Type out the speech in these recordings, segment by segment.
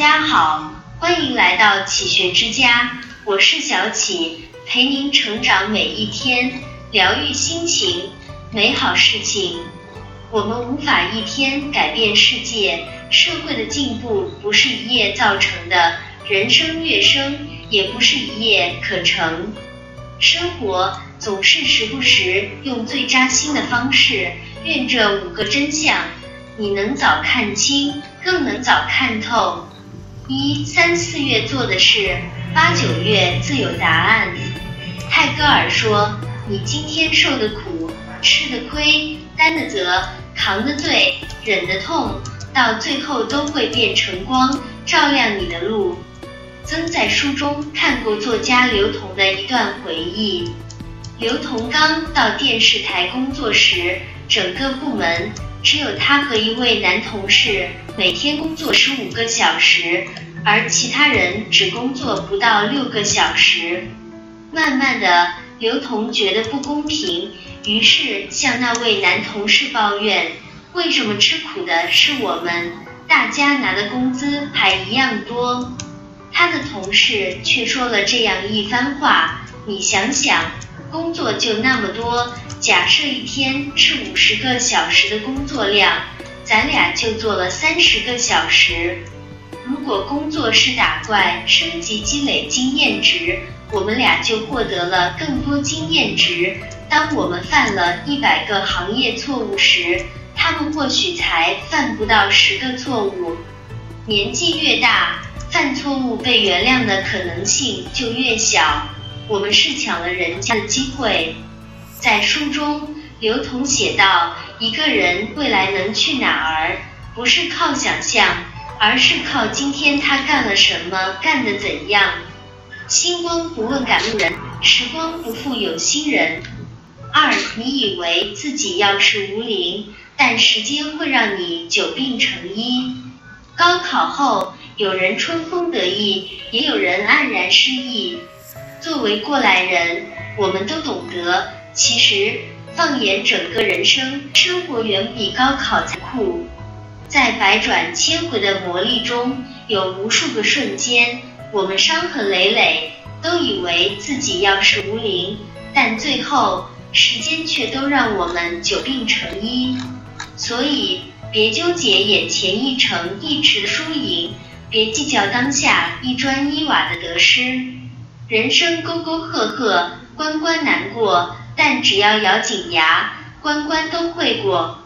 家好，欢迎来到启学之家，我是小启，陪您成长每一天，疗愈心情，美好事情。我们无法一天改变世界，社会的进步不是一夜造成的，人生跃升也不是一夜可成。生活总是时不时用最扎心的方式，愿这五个真相，你能早看清，更能早看透。一三四月做的事，八九月自有答案。泰戈尔说：“你今天受的苦，吃的亏，担的责，扛的罪，忍的痛，到最后都会变成光，照亮你的路。”曾在书中看过作家刘同的一段回忆。刘同刚到电视台工作时，整个部门。只有他和一位男同事每天工作十五个小时，而其他人只工作不到六个小时。慢慢的，刘同觉得不公平，于是向那位男同事抱怨：“为什么吃苦的是我们，大家拿的工资还一样多？”他的同事却说了这样一番话：“你想想。”工作就那么多，假设一天是五十个小时的工作量，咱俩就做了三十个小时。如果工作是打怪升级积累经验值，我们俩就获得了更多经验值。当我们犯了一百个行业错误时，他们或许才犯不到十个错误。年纪越大，犯错误被原谅的可能性就越小。我们是抢了人家的机会。在书中，刘同写道：“一个人未来能去哪儿，不是靠想象，而是靠今天他干了什么，干得怎样。星光不问赶路人，时光不负有心人。”二，你以为自己要是无灵，但时间会让你久病成医。高考后，有人春风得意，也有人黯然失意。作为过来人，我们都懂得，其实放眼整个人生，生活远比高考残酷。在百转千回的磨砺中，有无数个瞬间，我们伤痕累累，都以为自己要是无灵，但最后时间却都让我们久病成医。所以，别纠结眼前一城一池的输赢，别计较当下一砖一瓦的得失。人生沟沟壑壑，关关难过，但只要咬紧牙，关关都会过。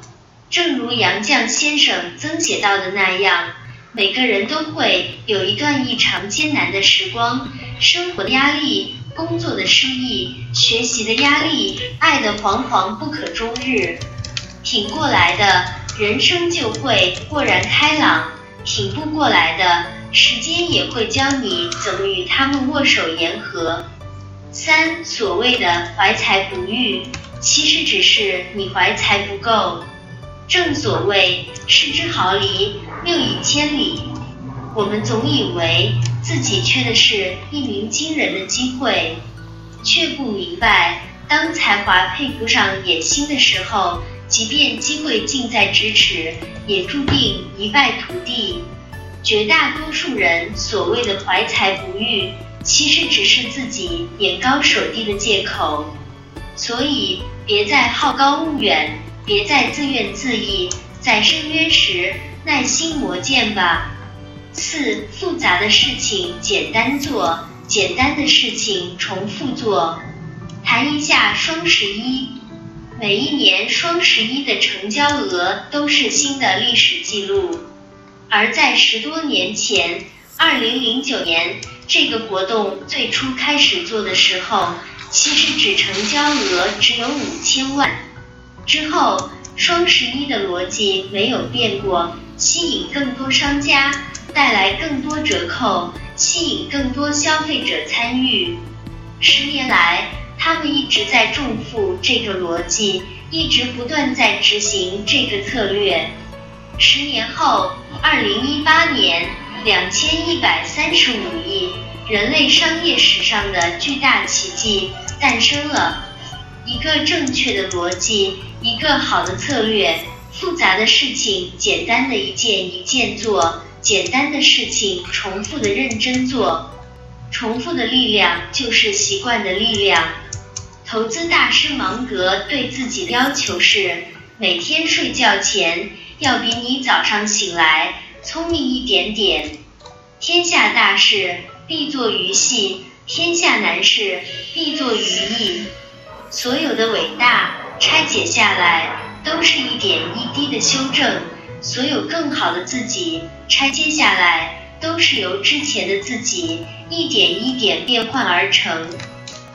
正如杨绛先生曾写到的那样，每个人都会有一段异常艰难的时光，生活的压力，工作的失意，学习的压力，爱的惶惶不可终日。挺过来的，人生就会豁然开朗；挺不过来的，时间也会教你怎么与他们握手言和。三，所谓的怀才不遇，其实只是你怀才不够。正所谓失之毫厘，谬以千里。我们总以为自己缺的是一鸣惊人的机会，却不明白，当才华配不上野心的时候，即便机会近在咫尺，也注定一败涂地。绝大多数人所谓的怀才不遇，其实只是自己眼高手低的借口。所以，别再好高骛远，别再自怨自艾，在深渊时耐心磨剑吧。四，复杂的事情简单做，简单的事情重复做。谈一下双十一，每一年双十一的成交额都是新的历史记录。而在十多年前，二零零九年这个活动最初开始做的时候，其实只成交额只有五千万。之后，双十一的逻辑没有变过，吸引更多商家，带来更多折扣，吸引更多消费者参与。十年来，他们一直在重复这个逻辑，一直不断在执行这个策略。十年后，二零一八年，两千一百三十五亿，人类商业史上的巨大奇迹诞生了。一个正确的逻辑，一个好的策略，复杂的事情简单的一件一件做，简单的事情重复的认真做。重复的力量就是习惯的力量。投资大师芒格对自己的要求是，每天睡觉前要比你早上醒来聪明一点点。天下大事必作于细，天下难事必作于易。所有的伟大拆解下来。都是一点一滴的修正，所有更好的自己拆接下来，都是由之前的自己一点一点变换而成。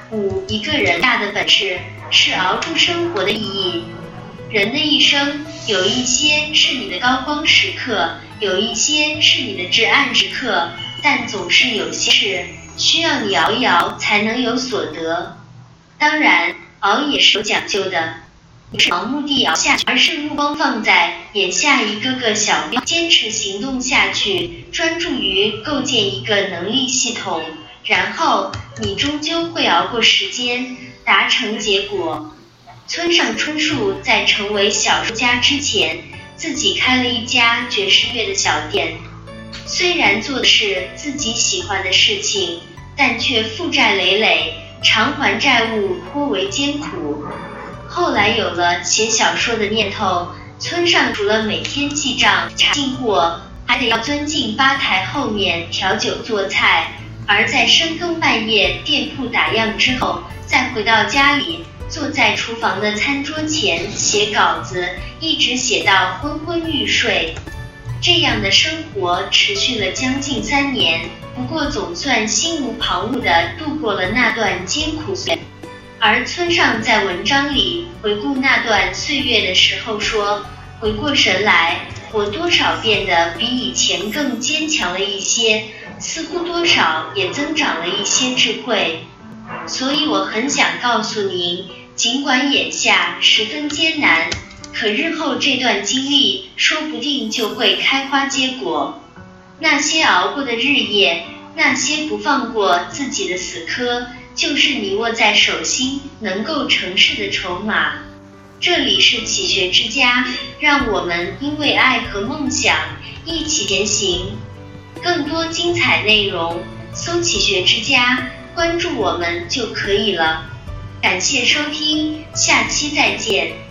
五，一个人大的本事是熬出生活的意义。人的一生有一些是你的高光时刻，有一些是你的至暗时刻，但总是有些事需要你熬一熬才能有所得。当然，熬也是有讲究的。不是盲目地熬下去，而是目光放在眼下一个个小标，坚持行动下去，专注于构建一个能力系统，然后你终究会熬过时间，达成结果。村上春树在成为小说家之前，自己开了一家爵士乐的小店，虽然做的是自己喜欢的事情，但却负债累累，偿还债务颇为艰苦。后来有了写小说的念头，村上除了每天记账查进货，还得要钻进吧台后面调酒做菜，而在深更半夜店铺打烊之后，再回到家里，坐在厨房的餐桌前写稿子，一直写到昏昏欲睡。这样的生活持续了将近三年，不过总算心无旁骛地度过了那段艰苦岁。而村上在文章里回顾那段岁月的时候说：“回过神来，我多少变得比以前更坚强了一些，似乎多少也增长了一些智慧。所以我很想告诉您，尽管眼下十分艰难，可日后这段经历说不定就会开花结果。那些熬过的日夜，那些不放过自己的死磕。”就是你握在手心能够成事的筹码。这里是启学之家，让我们因为爱和梦想一起前行。更多精彩内容，搜“启学之家”，关注我们就可以了。感谢收听，下期再见。